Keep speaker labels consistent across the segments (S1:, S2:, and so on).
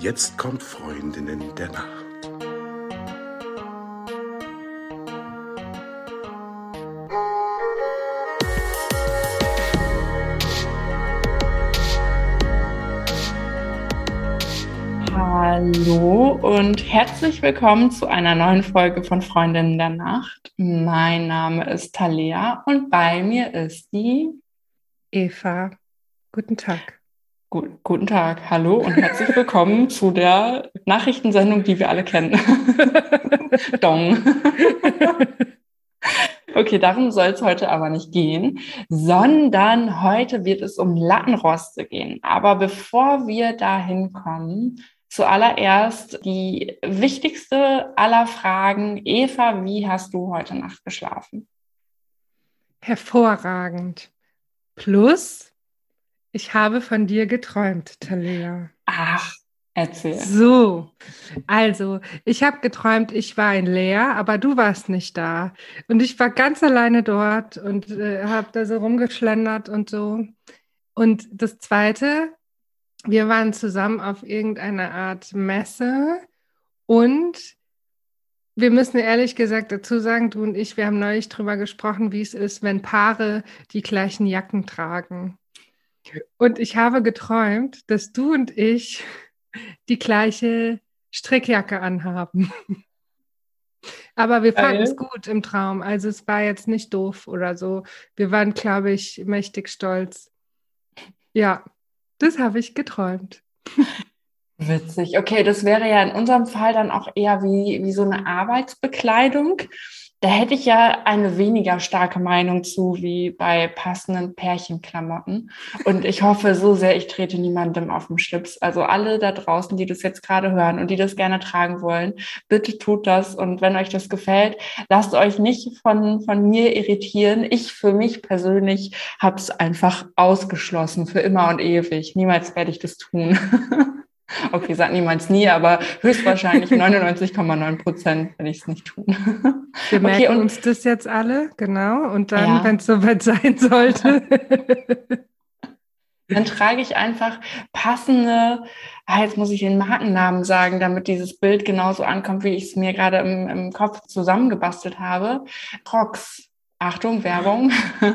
S1: Jetzt kommt Freundinnen der Nacht.
S2: Hallo und herzlich willkommen zu einer neuen Folge von Freundinnen der Nacht. Mein Name ist Talea und bei mir ist die
S3: Eva. Guten Tag.
S2: Gut, guten Tag, hallo und herzlich willkommen zu der Nachrichtensendung, die wir alle kennen. Dong. Okay, darum soll es heute aber nicht gehen, sondern heute wird es um Lattenroste gehen. Aber bevor wir dahin kommen, zuallererst die wichtigste aller Fragen. Eva, wie hast du heute Nacht geschlafen?
S3: Hervorragend. Plus, ich habe von dir geträumt, Talia.
S2: Ach, erzähl.
S3: So, also, ich habe geträumt, ich war in Leer, aber du warst nicht da. Und ich war ganz alleine dort und äh, habe da so rumgeschlendert und so. Und das Zweite, wir waren zusammen auf irgendeiner Art Messe und wir müssen ehrlich gesagt dazu sagen, du und ich, wir haben neulich drüber gesprochen, wie es ist, wenn Paare die gleichen Jacken tragen. Und ich habe geträumt, dass du und ich die gleiche Strickjacke anhaben. Aber wir fanden es gut im Traum. Also es war jetzt nicht doof oder so. Wir waren, glaube ich, mächtig stolz. Ja, das habe ich geträumt.
S2: Witzig. Okay, das wäre ja in unserem Fall dann auch eher wie, wie so eine Arbeitsbekleidung. Da hätte ich ja eine weniger starke Meinung zu wie bei passenden Pärchenklamotten. Und ich hoffe so sehr, ich trete niemandem auf den Schlips. Also alle da draußen, die das jetzt gerade hören und die das gerne tragen wollen, bitte tut das. Und wenn euch das gefällt, lasst euch nicht von, von mir irritieren. Ich für mich persönlich habe es einfach ausgeschlossen für immer und ewig. Niemals werde ich das tun. Okay, sag niemals nie, aber höchstwahrscheinlich 99,9 Prozent werde ich es nicht tun.
S3: Wir merken okay, uns das jetzt alle, genau. Und dann, ja. wenn es soweit sein sollte.
S2: dann trage ich einfach passende, ah, jetzt muss ich den Markennamen sagen, damit dieses Bild genauso ankommt, wie ich es mir gerade im, im Kopf zusammengebastelt habe. Crocs. Achtung, Werbung.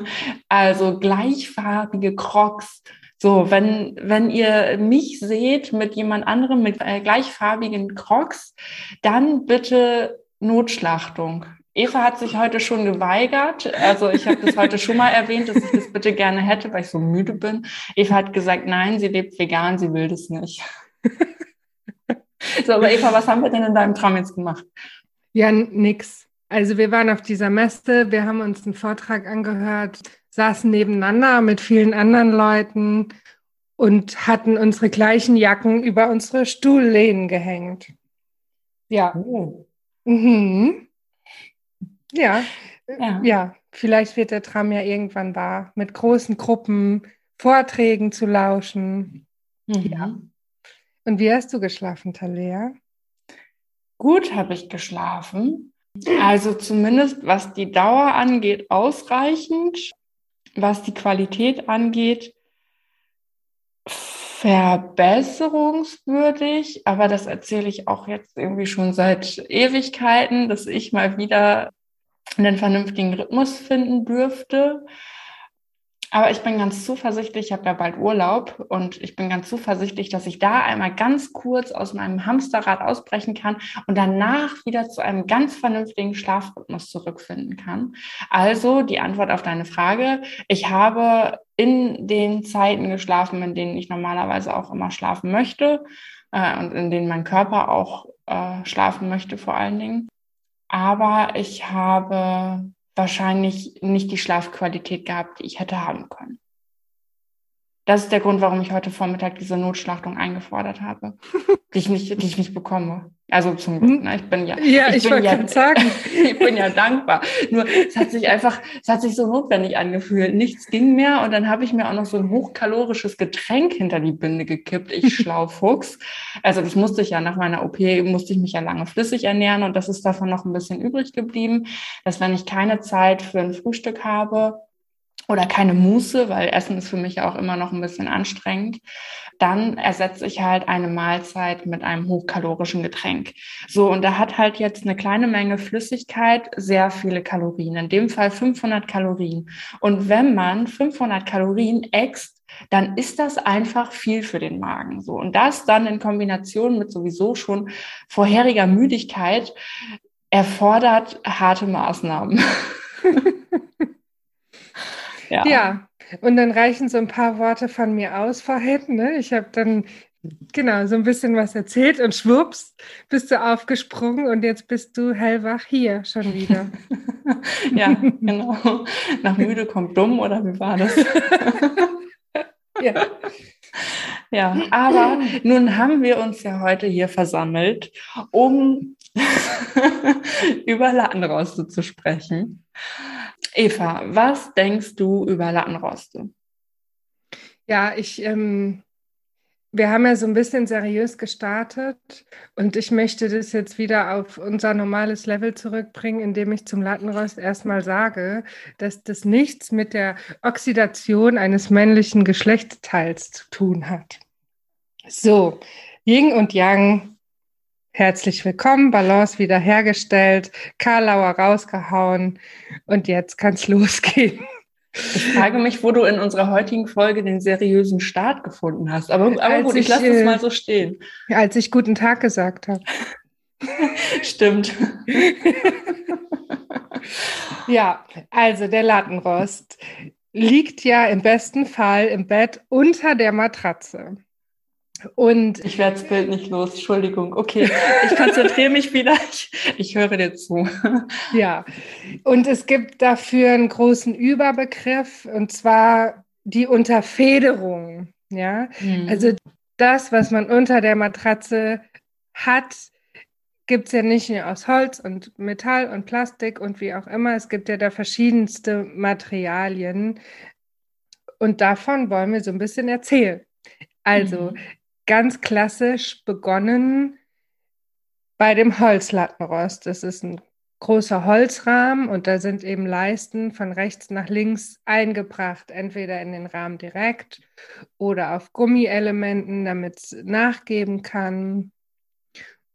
S2: Also gleichfarbige Crocs so, wenn, wenn ihr mich seht mit jemand anderem mit äh, gleichfarbigen Crocs, dann bitte Notschlachtung. Eva hat sich heute schon geweigert. Also ich habe das heute schon mal erwähnt, dass ich das bitte gerne hätte, weil ich so müde bin. Eva hat gesagt, nein, sie lebt vegan, sie will das nicht. so, aber Eva, was haben wir denn in deinem Traum jetzt gemacht?
S3: Ja, nix. Also wir waren auf dieser Messe, wir haben uns einen Vortrag angehört saßen nebeneinander mit vielen anderen Leuten und hatten unsere gleichen Jacken über unsere Stuhllehnen gehängt. Ja. Oh. Mhm. Ja. ja. Ja, vielleicht wird der Tram ja irgendwann wahr, mit großen Gruppen Vorträgen zu lauschen. Mhm. Ja. Und wie hast du geschlafen, Talea?
S2: Gut habe ich geschlafen. Also zumindest was die Dauer angeht, ausreichend was die Qualität angeht, verbesserungswürdig, aber das erzähle ich auch jetzt irgendwie schon seit Ewigkeiten, dass ich mal wieder einen vernünftigen Rhythmus finden dürfte. Aber ich bin ganz zuversichtlich, ich habe ja bald Urlaub und ich bin ganz zuversichtlich, dass ich da einmal ganz kurz aus meinem Hamsterrad ausbrechen kann und danach wieder zu einem ganz vernünftigen Schlafrhythmus zurückfinden kann. Also die Antwort auf deine Frage, ich habe in den Zeiten geschlafen, in denen ich normalerweise auch immer schlafen möchte äh, und in denen mein Körper auch äh, schlafen möchte vor allen Dingen. Aber ich habe wahrscheinlich nicht die Schlafqualität gehabt, die ich hätte haben können. Das ist der Grund, warum ich heute Vormittag diese Notschlachtung eingefordert habe, die ich nicht, die ich nicht bekomme. Also zum Glück, ne? ich bin ja,
S3: ja
S2: ich,
S3: ich
S2: bin
S3: ja, sagen.
S2: ich bin ja dankbar. Nur es hat sich einfach, es hat sich so notwendig angefühlt. Nichts ging mehr und dann habe ich mir auch noch so ein hochkalorisches Getränk hinter die Binde gekippt. Ich Schlaufuchs. Also das musste ich ja nach meiner OP musste ich mich ja lange flüssig ernähren und das ist davon noch ein bisschen übrig geblieben, dass wenn ich keine Zeit für ein Frühstück habe, oder keine Muße, weil Essen ist für mich auch immer noch ein bisschen anstrengend, dann ersetze ich halt eine Mahlzeit mit einem hochkalorischen Getränk. So, und da hat halt jetzt eine kleine Menge Flüssigkeit sehr viele Kalorien, in dem Fall 500 Kalorien. Und wenn man 500 Kalorien äxt, dann ist das einfach viel für den Magen. So. Und das dann in Kombination mit sowieso schon vorheriger Müdigkeit erfordert harte Maßnahmen.
S3: Ja. ja, und dann reichen so ein paar Worte von mir aus vorhin. Ne? Ich habe dann genau so ein bisschen was erzählt und schwupps bist du aufgesprungen und jetzt bist du hellwach hier schon wieder.
S2: ja, genau. Nach müde kommt dumm oder wie war das? ja. Ja, aber nun haben wir uns ja heute hier versammelt, um über Lattenroste zu sprechen. Eva, was denkst du über Lattenroste?
S3: Ja, ich, ähm, wir haben ja so ein bisschen seriös gestartet und ich möchte das jetzt wieder auf unser normales Level zurückbringen, indem ich zum Lattenrost erstmal sage, dass das nichts mit der Oxidation eines männlichen Geschlechtsteils zu tun hat. So, Yin und Yang Herzlich willkommen, Balance wiederhergestellt, Karlauer rausgehauen und jetzt kann es losgehen.
S2: Ich frage mich, wo du in unserer heutigen Folge den seriösen Start gefunden hast. Aber, aber gut, ich, ich lasse es mal so stehen.
S3: Als ich guten Tag gesagt habe.
S2: Stimmt.
S3: ja, also der Lattenrost liegt ja im besten Fall im Bett unter der Matratze.
S2: Und ich werde das Bild nicht los, Entschuldigung. Okay, ich konzentriere mich wieder. Ich, ich höre dir zu.
S3: Ja, und es gibt dafür einen großen Überbegriff und zwar die Unterfederung. Ja, mhm. also das, was man unter der Matratze hat, gibt es ja nicht nur aus Holz und Metall und Plastik und wie auch immer. Es gibt ja da verschiedenste Materialien. Und davon wollen wir so ein bisschen erzählen. Also, mhm ganz klassisch begonnen bei dem Holzlattenrost. Das ist ein großer Holzrahmen und da sind eben Leisten von rechts nach links eingebracht, entweder in den Rahmen direkt oder auf Gummielementen, damit es nachgeben kann.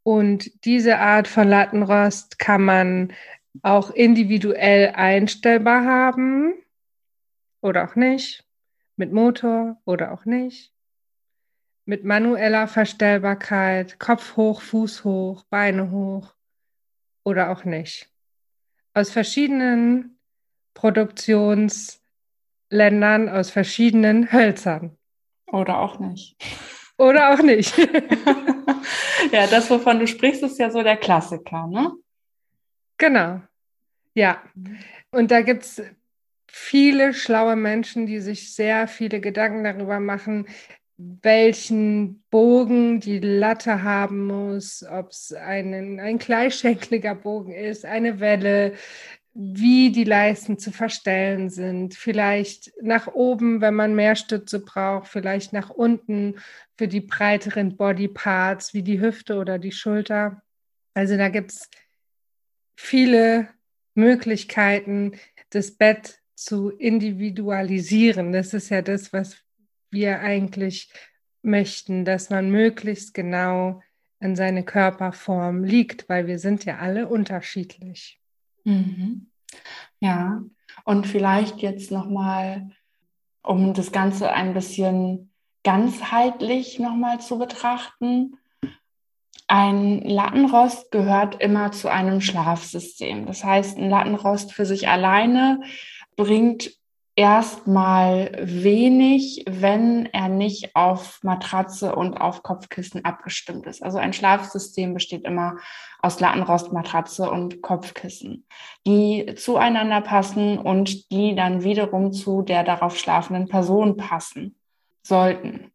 S3: Und diese Art von Lattenrost kann man auch individuell einstellbar haben oder auch nicht, mit Motor oder auch nicht mit manueller Verstellbarkeit, Kopf hoch, Fuß hoch, Beine hoch oder auch nicht. Aus verschiedenen Produktionsländern, aus verschiedenen Hölzern.
S2: Oder auch nicht.
S3: Oder auch nicht.
S2: ja, das, wovon du sprichst, ist ja so der Klassiker, ne?
S3: Genau. Ja. Und da gibt es viele schlaue Menschen, die sich sehr viele Gedanken darüber machen, welchen Bogen die Latte haben muss, ob es ein gleichschenkliger Bogen ist, eine Welle, wie die Leisten zu verstellen sind, vielleicht nach oben, wenn man mehr Stütze braucht, vielleicht nach unten für die breiteren Bodyparts wie die Hüfte oder die Schulter. Also da gibt es viele Möglichkeiten, das Bett zu individualisieren. Das ist ja das, was wir eigentlich möchten, dass man möglichst genau in seine Körperform liegt, weil wir sind ja alle unterschiedlich.
S2: Mhm. Ja, und vielleicht jetzt nochmal, um das Ganze ein bisschen ganzheitlich nochmal zu betrachten. Ein Lattenrost gehört immer zu einem Schlafsystem. Das heißt, ein Lattenrost für sich alleine bringt erstmal wenig, wenn er nicht auf Matratze und auf Kopfkissen abgestimmt ist. Also ein Schlafsystem besteht immer aus Lattenrost, Matratze und Kopfkissen, die zueinander passen und die dann wiederum zu der darauf schlafenden Person passen sollten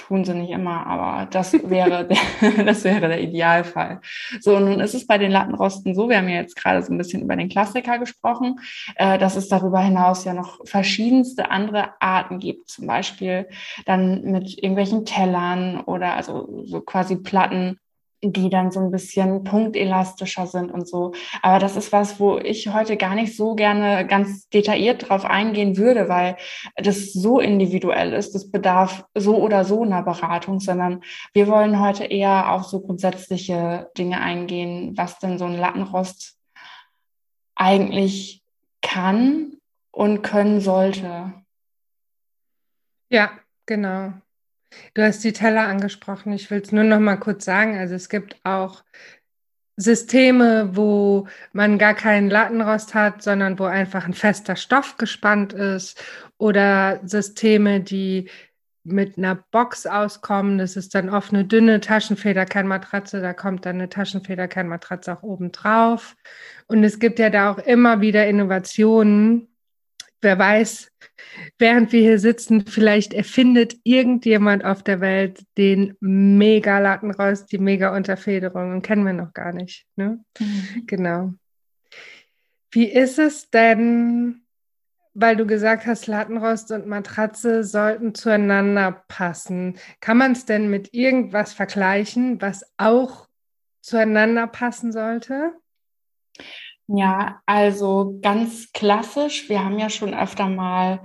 S2: tun sie nicht immer, aber das wäre, der, das wäre der Idealfall. So, nun ist es bei den Lattenrosten so, wir haben ja jetzt gerade so ein bisschen über den Klassiker gesprochen, äh, dass es darüber hinaus ja noch verschiedenste andere Arten gibt, zum Beispiel dann mit irgendwelchen Tellern oder also so quasi Platten, die dann so ein bisschen punktelastischer sind und so. Aber das ist was, wo ich heute gar nicht so gerne ganz detailliert drauf eingehen würde, weil das so individuell ist. Das bedarf so oder so einer Beratung, sondern wir wollen heute eher auf so grundsätzliche Dinge eingehen, was denn so ein Lattenrost eigentlich kann und können sollte.
S3: Ja, genau. Du hast die Teller angesprochen. Ich will es nur noch mal kurz sagen. Also es gibt auch Systeme, wo man gar keinen Lattenrost hat, sondern wo einfach ein fester Stoff gespannt ist. Oder Systeme, die mit einer Box auskommen. Das ist dann oft eine dünne Taschenfederkernmatratze. Da kommt dann eine Taschenfederkernmatratze auch oben drauf. Und es gibt ja da auch immer wieder Innovationen. Wer weiß, während wir hier sitzen, vielleicht erfindet irgendjemand auf der Welt den mega Lattenrost, die mega Unterfederung und kennen wir noch gar nicht. Ne? Mhm. Genau. Wie ist es denn, weil du gesagt hast, Lattenrost und Matratze sollten zueinander passen? Kann man es denn mit irgendwas vergleichen, was auch zueinander passen sollte?
S2: Ja, also ganz klassisch. Wir haben ja schon öfter mal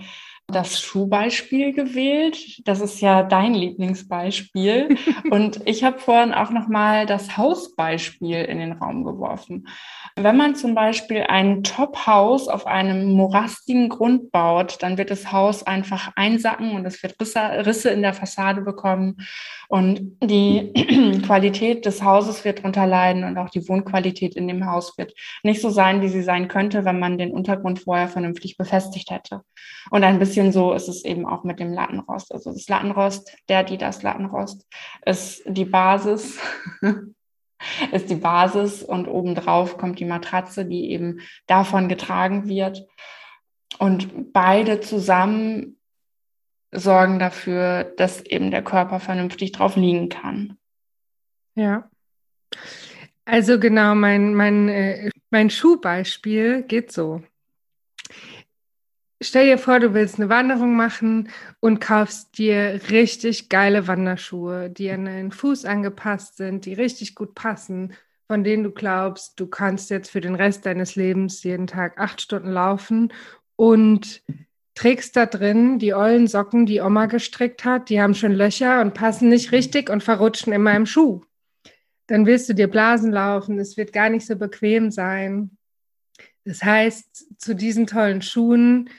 S2: das Schuhbeispiel gewählt. Das ist ja dein Lieblingsbeispiel. Und ich habe vorhin auch noch mal das Hausbeispiel in den Raum geworfen. Wenn man zum Beispiel ein Top-Haus auf einem morastigen Grund baut, dann wird das Haus einfach einsacken und es wird Risse, Risse in der Fassade bekommen. Und die Qualität des Hauses wird darunter leiden und auch die Wohnqualität in dem Haus wird nicht so sein, wie sie sein könnte, wenn man den Untergrund vorher vernünftig befestigt hätte. Und ein bisschen so ist es eben auch mit dem Lattenrost. Also das Lattenrost, der, die das Lattenrost, ist die Basis. ist die Basis und obendrauf kommt die Matratze, die eben davon getragen wird. Und beide zusammen sorgen dafür, dass eben der Körper vernünftig drauf liegen kann.
S3: Ja. Also genau, mein, mein, äh, mein Schuhbeispiel geht so. Stell dir vor, du willst eine Wanderung machen und kaufst dir richtig geile Wanderschuhe, die an deinen Fuß angepasst sind, die richtig gut passen, von denen du glaubst, du kannst jetzt für den Rest deines Lebens jeden Tag acht Stunden laufen und trägst da drin die ollen Socken, die Oma gestrickt hat, die haben schon Löcher und passen nicht richtig und verrutschen in meinem Schuh. Dann willst du dir Blasen laufen, es wird gar nicht so bequem sein. Das heißt, zu diesen tollen Schuhen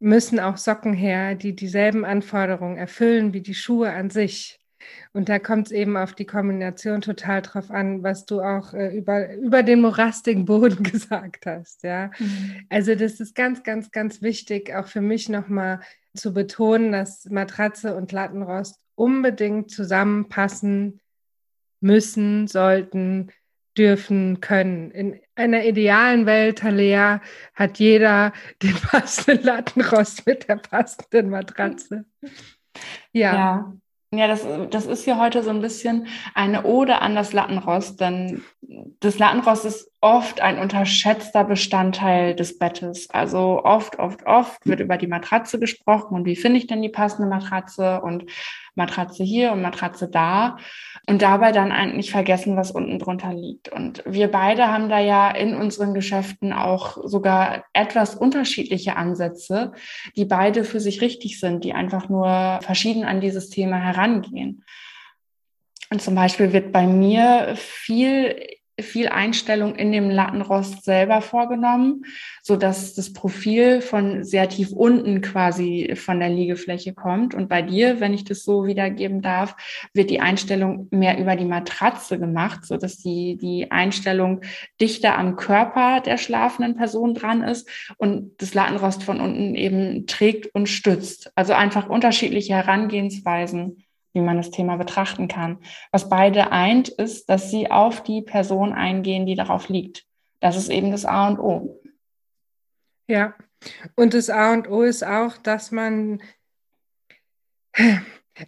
S3: müssen auch Socken her, die dieselben Anforderungen erfüllen wie die Schuhe an sich. Und da kommt es eben auf die Kombination total drauf an, was du auch äh, über, über den morastigen Boden gesagt hast. Ja, mhm. also das ist ganz, ganz, ganz wichtig, auch für mich nochmal zu betonen, dass Matratze und Lattenrost unbedingt zusammenpassen müssen, sollten, dürfen, können. In einer idealen Welt, Talea, hat jeder den passenden Lattenrost mit der passenden Matratze.
S2: Ja. ja. Ja, das, das ist ja heute so ein bisschen eine Ode an das Lattenrost, denn das Lattenrost ist oft ein unterschätzter Bestandteil des Bettes. Also oft, oft, oft wird über die Matratze gesprochen und wie finde ich denn die passende Matratze und Matratze hier und Matratze da und dabei dann eigentlich vergessen, was unten drunter liegt. Und wir beide haben da ja in unseren Geschäften auch sogar etwas unterschiedliche Ansätze, die beide für sich richtig sind, die einfach nur verschieden an dieses Thema herangehen. Und zum Beispiel wird bei mir viel viel Einstellung in dem Lattenrost selber vorgenommen, so dass das Profil von sehr tief unten quasi von der Liegefläche kommt. Und bei dir, wenn ich das so wiedergeben darf, wird die Einstellung mehr über die Matratze gemacht, so dass die, die Einstellung dichter am Körper der schlafenden Person dran ist und das Lattenrost von unten eben trägt und stützt. Also einfach unterschiedliche Herangehensweisen wie man das Thema betrachten kann. Was beide eint, ist, dass sie auf die Person eingehen, die darauf liegt. Das ist eben das A und O.
S3: Ja, und das A und O ist auch, dass man,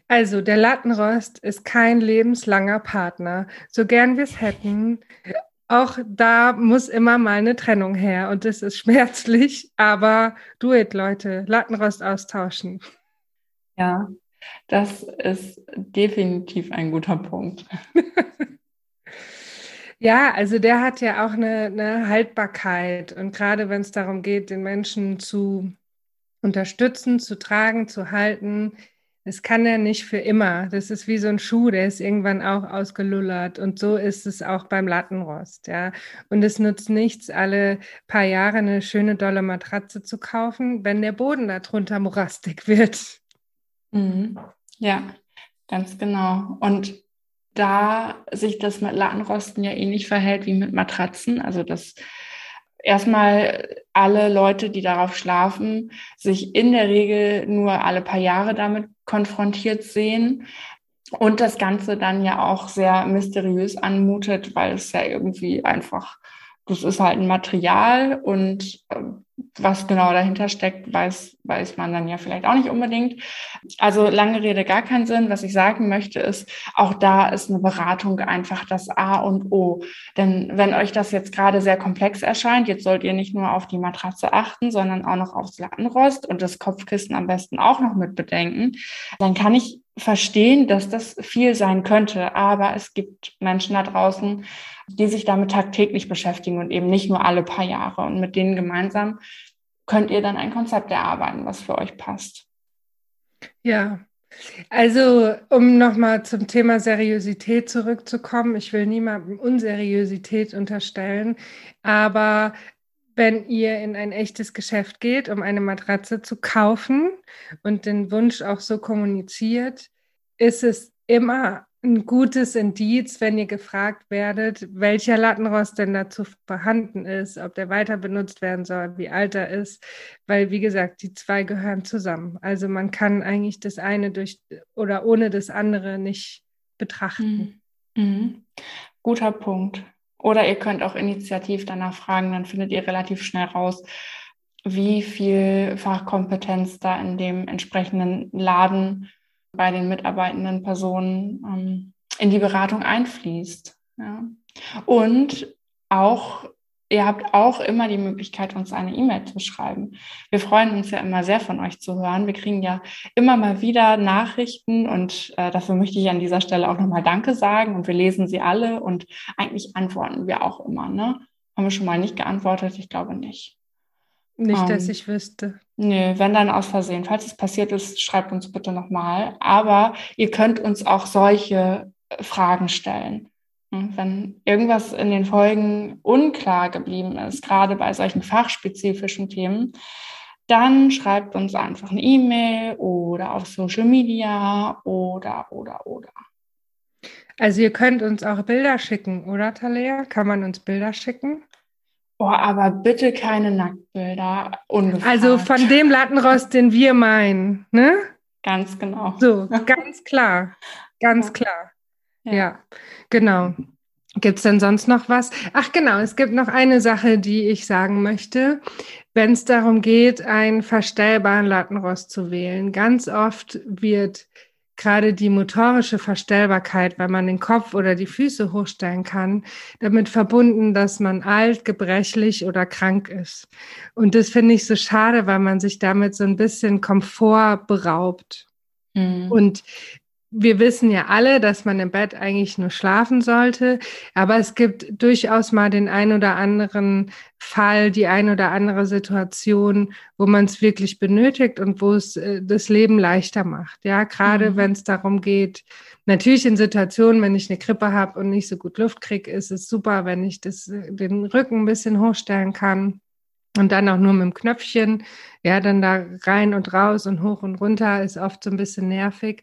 S3: also der Lattenrost ist kein lebenslanger Partner, so gern wir es hätten. Auch da muss immer mal eine Trennung her und das ist schmerzlich, aber do it, Leute, Lattenrost austauschen.
S2: Ja, das ist definitiv ein guter Punkt.
S3: Ja, also der hat ja auch eine, eine Haltbarkeit. Und gerade wenn es darum geht, den Menschen zu unterstützen, zu tragen, zu halten, das kann er nicht für immer. Das ist wie so ein Schuh, der ist irgendwann auch ausgelullert. Und so ist es auch beim Lattenrost, ja. Und es nutzt nichts, alle paar Jahre eine schöne, dolle Matratze zu kaufen, wenn der Boden darunter morastig wird.
S2: Mhm. Ja, ganz genau. Und da sich das mit Lattenrosten ja ähnlich verhält wie mit Matratzen, also das erstmal alle Leute, die darauf schlafen, sich in der Regel nur alle paar Jahre damit konfrontiert sehen. Und das Ganze dann ja auch sehr mysteriös anmutet, weil es ja irgendwie einfach, das ist halt ein Material und äh, was genau dahinter steckt, weiß, weiß man dann ja vielleicht auch nicht unbedingt. Also lange Rede, gar keinen Sinn. Was ich sagen möchte, ist, auch da ist eine Beratung einfach das A und O. Denn wenn euch das jetzt gerade sehr komplex erscheint, jetzt sollt ihr nicht nur auf die Matratze achten, sondern auch noch aufs Lattenrost und das Kopfkissen am besten auch noch mit bedenken, dann kann ich verstehen, dass das viel sein könnte. Aber es gibt Menschen da draußen, die sich damit tagtäglich beschäftigen und eben nicht nur alle paar Jahre. Und mit denen gemeinsam könnt ihr dann ein Konzept erarbeiten, was für euch passt.
S3: Ja, also um nochmal zum Thema Seriosität zurückzukommen, ich will niemandem Unseriosität unterstellen, aber wenn ihr in ein echtes Geschäft geht, um eine Matratze zu kaufen und den Wunsch auch so kommuniziert, ist es immer ein gutes Indiz, wenn ihr gefragt werdet, welcher Lattenrost denn dazu vorhanden ist, ob der weiter benutzt werden soll, wie alt er ist, weil wie gesagt, die zwei gehören zusammen. Also man kann eigentlich das eine durch oder ohne das andere nicht betrachten.
S2: Mhm. Mhm. Guter Punkt. Oder ihr könnt auch initiativ danach fragen, dann findet ihr relativ schnell raus, wie viel Fachkompetenz da in dem entsprechenden Laden bei den mitarbeitenden Personen ähm, in die Beratung einfließt. Ja. Und auch, ihr habt auch immer die Möglichkeit, uns eine E-Mail zu schreiben. Wir freuen uns ja immer sehr von euch zu hören. Wir kriegen ja immer mal wieder Nachrichten und äh, dafür möchte ich an dieser Stelle auch nochmal Danke sagen. Und wir lesen sie alle und eigentlich antworten wir auch immer. Ne? Haben wir schon mal nicht geantwortet? Ich glaube nicht.
S3: Nicht, dass ähm, ich wüsste.
S2: Nee, wenn dann aus Versehen. Falls es passiert ist, schreibt uns bitte nochmal. Aber ihr könnt uns auch solche äh, Fragen stellen. Hm, wenn irgendwas in den Folgen unklar geblieben ist, gerade bei solchen fachspezifischen Themen, dann schreibt uns einfach eine E-Mail oder auf Social Media oder, oder, oder.
S3: Also ihr könnt uns auch Bilder schicken, oder Talea? Kann man uns Bilder schicken?
S2: Oh, aber bitte keine Nacktbilder. Ungefragt.
S3: Also von dem Lattenrost, den wir meinen, ne?
S2: Ganz genau.
S3: So, ganz klar. Ganz ja. klar. Ja, ja genau. Gibt es denn sonst noch was? Ach genau, es gibt noch eine Sache, die ich sagen möchte. Wenn es darum geht, einen verstellbaren Lattenrost zu wählen, ganz oft wird gerade die motorische Verstellbarkeit, weil man den Kopf oder die Füße hochstellen kann, damit verbunden, dass man alt, gebrechlich oder krank ist. Und das finde ich so schade, weil man sich damit so ein bisschen Komfort beraubt. Mhm. Und wir wissen ja alle, dass man im Bett eigentlich nur schlafen sollte, aber es gibt durchaus mal den ein oder anderen Fall, die ein oder andere Situation, wo man es wirklich benötigt und wo es äh, das Leben leichter macht. Ja, gerade mhm. wenn es darum geht, natürlich in Situationen, wenn ich eine Krippe habe und nicht so gut Luft kriege, ist es super, wenn ich das, äh, den Rücken ein bisschen hochstellen kann. Und dann auch nur mit dem Knöpfchen, ja, dann da rein und raus und hoch und runter ist oft so ein bisschen nervig.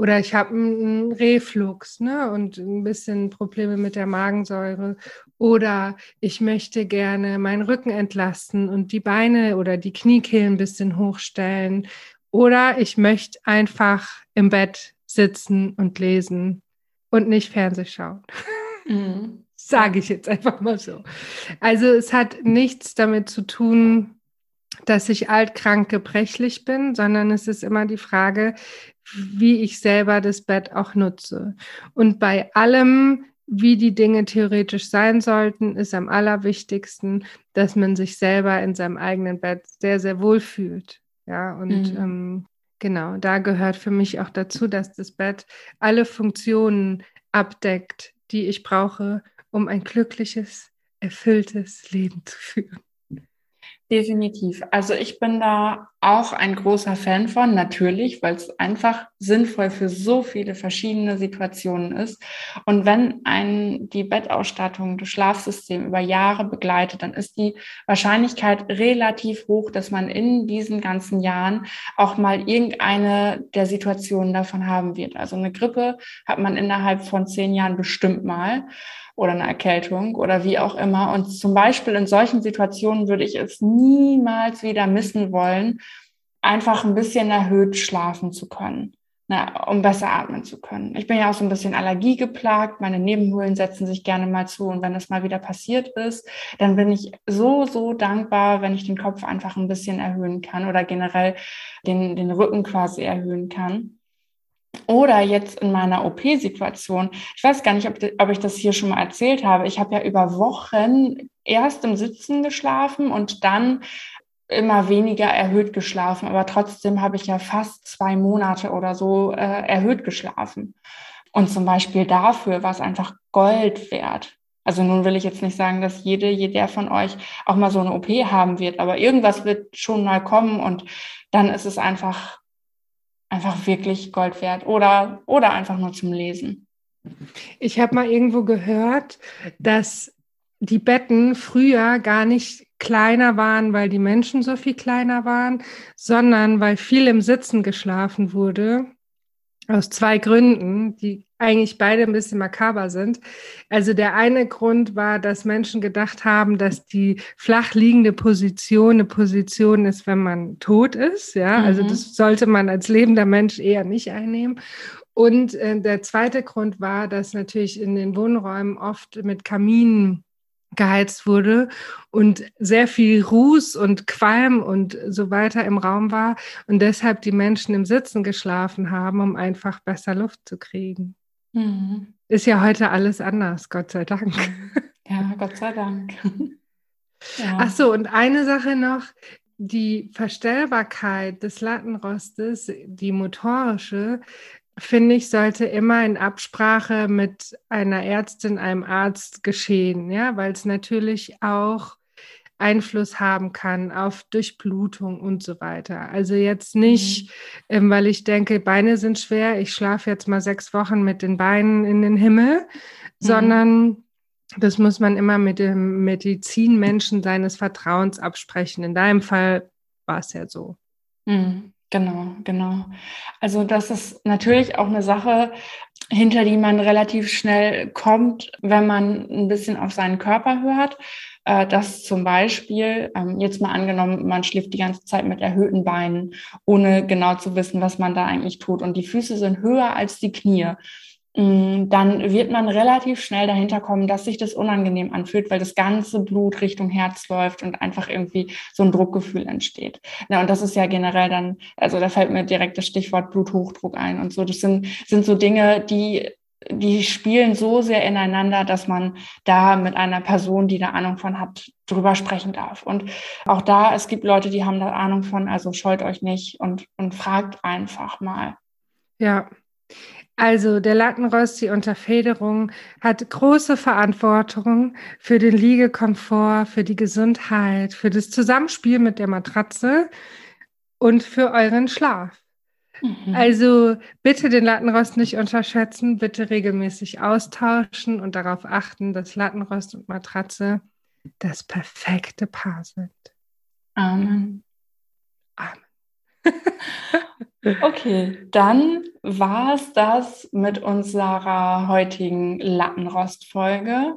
S3: Oder ich habe einen Reflux ne, und ein bisschen Probleme mit der Magensäure. Oder ich möchte gerne meinen Rücken entlasten und die Beine oder die Kniekehlen ein bisschen hochstellen. Oder ich möchte einfach im Bett sitzen und lesen und nicht Fernseh schauen. Mhm. Sage ich jetzt einfach mal so. Also es hat nichts damit zu tun, dass ich altkrank gebrechlich bin, sondern es ist immer die Frage, wie ich selber das Bett auch nutze. Und bei allem, wie die Dinge theoretisch sein sollten, ist am allerwichtigsten, dass man sich selber in seinem eigenen Bett sehr, sehr wohl fühlt. Ja, und mhm. ähm, genau, da gehört für mich auch dazu, dass das Bett alle Funktionen abdeckt, die ich brauche, um ein glückliches, erfülltes Leben zu führen.
S2: Definitiv. Also ich bin da auch ein großer Fan von, natürlich, weil es einfach sinnvoll für so viele verschiedene Situationen ist. Und wenn ein die Bettausstattung, das Schlafsystem über Jahre begleitet, dann ist die Wahrscheinlichkeit relativ hoch, dass man in diesen ganzen Jahren auch mal irgendeine der Situationen davon haben wird. Also eine Grippe hat man innerhalb von zehn Jahren bestimmt mal oder eine Erkältung oder wie auch immer. Und zum Beispiel in solchen Situationen würde ich es niemals wieder missen wollen, einfach ein bisschen erhöht schlafen zu können, ne, um besser atmen zu können. Ich bin ja auch so ein bisschen allergiegeplagt, meine Nebenhöhlen setzen sich gerne mal zu und wenn das mal wieder passiert ist, dann bin ich so, so dankbar, wenn ich den Kopf einfach ein bisschen erhöhen kann oder generell den, den Rücken quasi erhöhen kann. Oder jetzt in meiner OP-Situation, ich weiß gar nicht, ob, ob, ich das hier schon mal erzählt habe. Ich habe ja über Wochen erst im Sitzen geschlafen und dann immer weniger erhöht geschlafen. Aber trotzdem habe ich ja fast zwei Monate oder so äh, erhöht geschlafen. Und zum Beispiel dafür war es einfach Gold wert. Also nun will ich jetzt nicht sagen, dass jede, jeder von euch auch mal so eine OP haben wird, aber irgendwas wird schon mal kommen und dann ist es einfach einfach wirklich Gold wert oder, oder einfach nur zum Lesen.
S3: Ich habe mal irgendwo gehört, dass die Betten früher gar nicht kleiner waren, weil die Menschen so viel kleiner waren, sondern weil viel im Sitzen geschlafen wurde. Aus zwei Gründen, die eigentlich beide ein bisschen makaber sind. Also der eine Grund war, dass Menschen gedacht haben, dass die flach liegende Position eine Position ist, wenn man tot ist. Ja, mhm. also das sollte man als lebender Mensch eher nicht einnehmen. Und äh, der zweite Grund war, dass natürlich in den Wohnräumen oft mit Kaminen geheizt wurde und sehr viel Ruß und Qualm und so weiter im Raum war und deshalb die Menschen im Sitzen geschlafen haben, um einfach besser Luft zu kriegen. Mhm. Ist ja heute alles anders, Gott sei Dank.
S2: Ja, Gott sei Dank.
S3: ja. Ach so, und eine Sache noch, die Verstellbarkeit des Lattenrostes, die motorische, finde ich, sollte immer in Absprache mit einer Ärztin, einem Arzt geschehen, ja, weil es natürlich auch Einfluss haben kann auf Durchblutung und so weiter. Also jetzt nicht, mhm. ähm, weil ich denke, Beine sind schwer, ich schlafe jetzt mal sechs Wochen mit den Beinen in den Himmel, mhm. sondern das muss man immer mit dem Medizinmenschen seines Vertrauens absprechen. In deinem Fall war es ja so.
S2: Mhm. Genau, genau. Also das ist natürlich auch eine Sache, hinter die man relativ schnell kommt, wenn man ein bisschen auf seinen Körper hört. Äh, dass zum Beispiel, ähm, jetzt mal angenommen, man schläft die ganze Zeit mit erhöhten Beinen, ohne genau zu wissen, was man da eigentlich tut. Und die Füße sind höher als die Knie. Mm, dann wird man relativ schnell dahinter kommen, dass sich das unangenehm anfühlt, weil das ganze Blut Richtung Herz läuft und einfach irgendwie so ein Druckgefühl entsteht. Und das ist ja generell dann, also da fällt mir direkt das Stichwort Bluthochdruck ein und so. Das sind, sind so Dinge, die die spielen so sehr ineinander, dass man da mit einer Person, die da Ahnung von hat, drüber sprechen darf. Und auch da, es gibt Leute, die haben da Ahnung von, also scheut euch nicht und, und fragt einfach mal.
S3: Ja, also der Lattenrost, die Unterfederung, hat große Verantwortung für den Liegekomfort, für die Gesundheit, für das Zusammenspiel mit der Matratze und für euren Schlaf. Mhm. Also bitte den Lattenrost nicht unterschätzen, bitte regelmäßig austauschen und darauf achten, dass Lattenrost und Matratze das perfekte Paar sind.
S2: Amen. Amen. Okay, dann war es das mit unserer heutigen Lattenrost-Folge.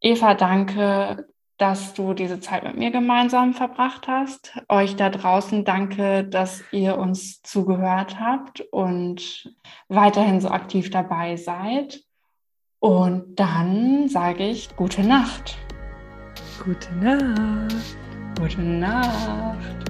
S2: Eva, danke, dass du diese Zeit mit mir gemeinsam verbracht hast. Euch da draußen danke, dass ihr uns zugehört habt und weiterhin so aktiv dabei seid. Und dann sage ich gute Nacht.
S3: Gute Nacht.
S2: Gute Nacht.